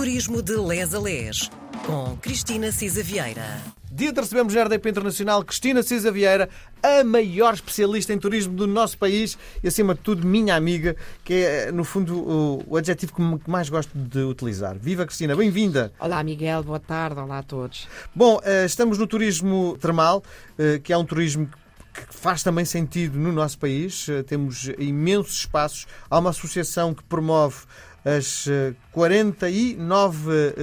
Turismo de Les a Les, com Cristina Cisa Vieira. Dia de recebemos na RDP Internacional Cristina Cisa Vieira, a maior especialista em turismo do nosso país e, acima de tudo, minha amiga, que é, no fundo, o, o adjetivo que mais gosto de utilizar. Viva, Cristina, bem-vinda. Olá, Miguel, boa tarde, olá a todos. Bom, eh, estamos no turismo termal, eh, que é um turismo que faz também sentido no nosso país. Eh, temos imensos espaços. Há uma associação que promove as 49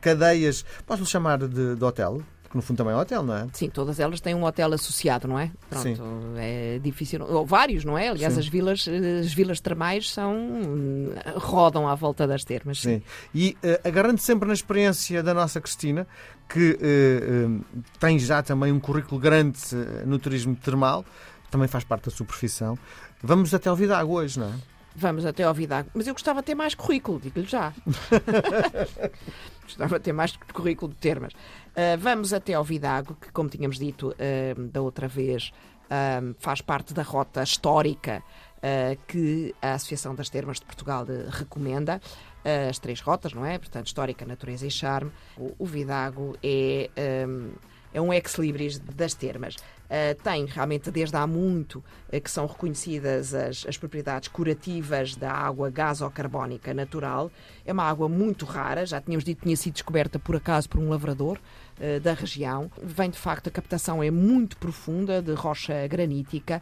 cadeias, posso chamar de, de hotel? Porque no fundo também é um hotel, não é? Sim, todas elas têm um hotel associado, não é? Pronto, Sim. é difícil. Ou vários, não é? Aliás, as vilas, as vilas termais são. rodam à volta das termas. Sim. E uh, agarrando sempre na experiência da nossa Cristina, que uh, uh, tem já também um currículo grande no turismo termal, também faz parte da sua profissão. Vamos até ao Vidago hoje, não é? Vamos até ao Vidago. Mas eu gostava de ter mais currículo, digo-lhe já. gostava de ter mais currículo de termas. Uh, vamos até ao Vidago, que, como tínhamos dito uh, da outra vez, uh, faz parte da rota histórica que a Associação das Termas de Portugal recomenda. as três rotas, não é? Portanto, histórica, natureza e charme. O, o Vidago é. Um, é um ex-libris das termas. Uh, tem realmente desde há muito uh, que são reconhecidas as, as propriedades curativas da água gasocarbónica natural. É uma água muito rara, já tínhamos dito que tinha sido descoberta por acaso por um lavrador uh, da região. Vem de facto, a captação é muito profunda de rocha granítica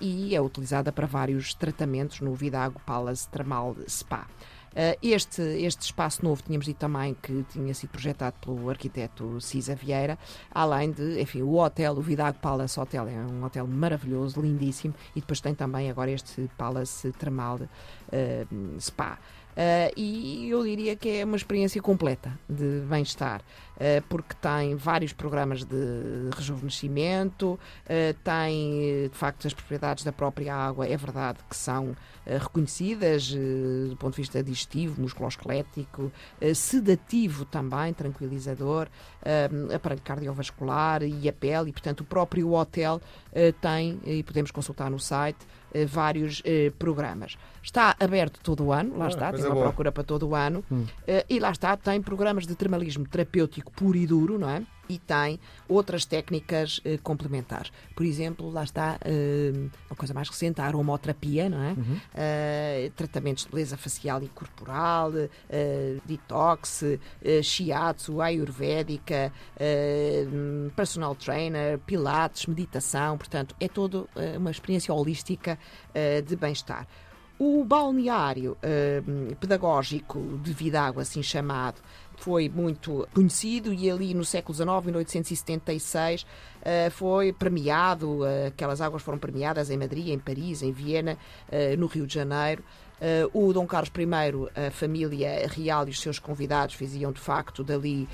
e é utilizada para vários tratamentos no Vidago Palace Thermal Spa. Uh, este, este espaço novo, tínhamos dito também que tinha sido projetado pelo arquiteto Cisa Vieira, além de, enfim, o hotel, o Vidago Palace Hotel, é um hotel maravilhoso, lindíssimo, e depois tem também agora este Palace Termal uh, Spa. Uh, e eu diria que é uma experiência completa de bem-estar, uh, porque tem vários programas de rejuvenescimento, uh, tem de facto as propriedades da própria água, é verdade que são reconhecidas do ponto de vista digestivo, musculoesquelético, sedativo também, tranquilizador, aparelho cardiovascular e a pele, e portanto o próprio hotel tem, e podemos consultar no site, vários programas. Está aberto todo o ano, lá ah, está, tem uma boa. procura para todo o ano. Hum. Uh, e lá está, tem programas de termalismo terapêutico puro e duro, não é? E tem outras técnicas uh, complementares. Por exemplo, lá está uh, uma coisa mais recente, a aromoterapia, não é? Uhum. tratamentos de beleza facial e corporal, detox, shiatsu, ayurvédica, personal trainer, pilates, meditação. Portanto, é toda uma experiência holística de bem-estar. O balneário uh, pedagógico de Vidágua, assim chamado, foi muito conhecido e ali no século XIX, 1876, uh, foi premiado, uh, aquelas águas foram premiadas em Madrid, em Paris, em Viena, uh, no Rio de Janeiro. O Dom Carlos I, a família real e os seus convidados faziam de facto dali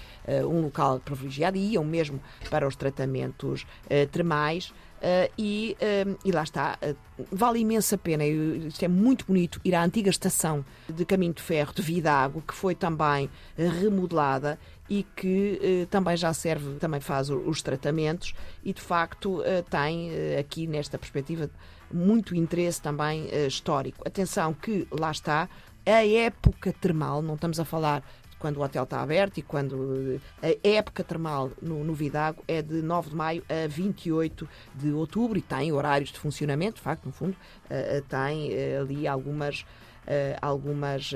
um local privilegiado e iam mesmo para os tratamentos termais. Uh, e, uh, e, lá está, uh, vale imensa pena, isto é muito bonito, ir à antiga estação de caminho de ferro de Vidago, que foi também remodelada e que também já serve, também faz os tratamentos e de facto tem aqui nesta perspectiva muito interesse também histórico. Atenção que lá está, a época termal, não estamos a falar quando o hotel está aberto e quando eh, a época termal no, no Vidago é de 9 de maio a 28 de outubro e tem horários de funcionamento, de facto, no fundo, uh, tem uh, ali algumas, uh, algumas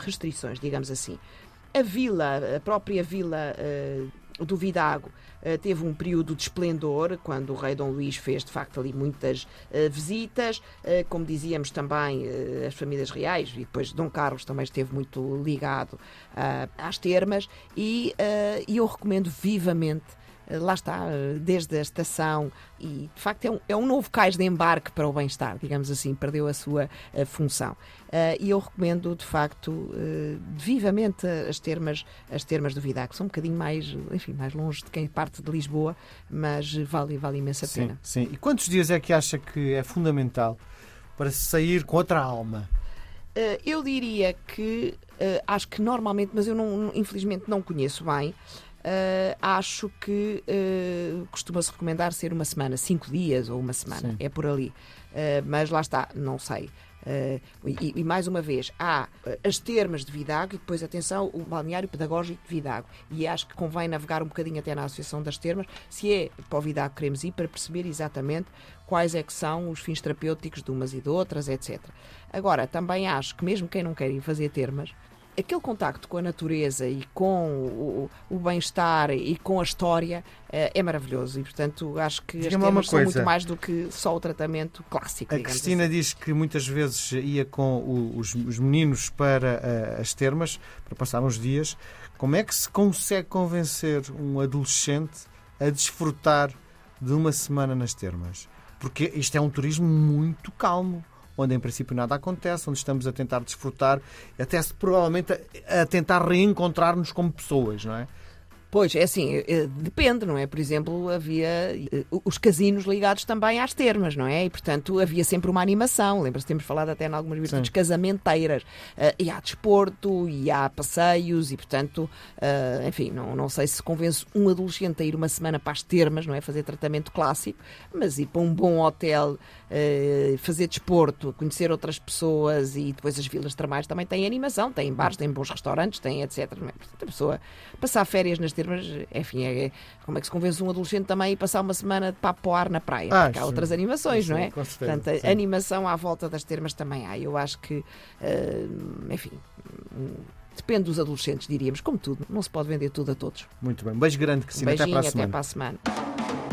restrições, digamos assim. A vila, a própria vila do Vidago. Uh, teve um período de esplendor, quando o rei Dom Luís fez de facto ali muitas uh, visitas, uh, como dizíamos também as famílias reais, e depois Dom Carlos também esteve muito ligado às termas, e, eu recomendo vivamente eh, lá está, eh, desde a estação, e de facto é um, é um novo cais de embarque para o bem-estar, digamos assim, perdeu a sua a eh, função. Uh, e eu recomendo, de facto, uh, vivamente as termas, as termas do Vidac. São um bocadinho mais, enfim, mais longe de quem parte de Lisboa, mas vale, vale imensa sim, pena. Sim, e quantos dias é que acha que é fundamental para sair com outra alma? Uh, eu diria que, acho que normalmente, mas eu não, infelizmente não conheço bem, Uh, acho que uh, costuma-se recomendar ser uma semana, cinco dias ou uma semana, Sim. é por ali. Uh, mas lá está, não sei. Uh, e, e, mais uma vez, há as termas de Vidago e depois, atenção, o balneário pedagógico de Vidago. E acho que convém navegar um bocadinho até na Associação das Termas, se é para o Vidago que queremos ir, para perceber exatamente quais é que são os fins terapêuticos de umas e de outras, etc. Agora, também acho que mesmo quem não quer ir fazer termas, aquele contacto com a natureza e com o, o bem-estar e com a história é, é maravilhoso. E, portanto, acho que as termas são muito mais do que só o tratamento clássico. A Cristina assim. diz que muitas vezes ia com o, os, os, meninos para uh, as termas, para passar uns dias. Como é que se consegue convencer um adolescente a desfrutar de uma semana nas termas? Porque isto é um turismo muito calmo onde em princípio nada acontece, onde estamos a tentar desfrutar, até se provavelmente a, tentar reencontrar-nos como pessoas, não é? Pois, é assim, eh, depende, não é? Por exemplo, havia eh, os casinos ligados também às termas, não é? E, portanto, havia sempre uma animação. Lembra-se, temos falado até em algumas virtudes casamenteiras. E há desporto, e há passeios, e, portanto, enfim, não, não sei se convenço um adolescente a ir uma semana para as termas, não é? Fazer tratamento clássico, mas ir para um bom hotel, fazer desporto, conhecer outras pessoas e depois as vilas termais também têm animação, têm bares, têm bons restaurantes, têm etc. É? Portanto, a pessoa passar férias nas termas mas enfim, é, como é que se convence um adolescente também a passar uma semana de papo ar na praia? Ah, porque há outras animações, sim, não é? Portanto, a animação à volta das termas também há. Eu acho que, uh, enfim. Depende dos adolescentes, diríamos, como tudo. Não se pode vender tudo a todos. Muito bem. Um beijo grande, Cristina. Um até para a semana. Até para a semana.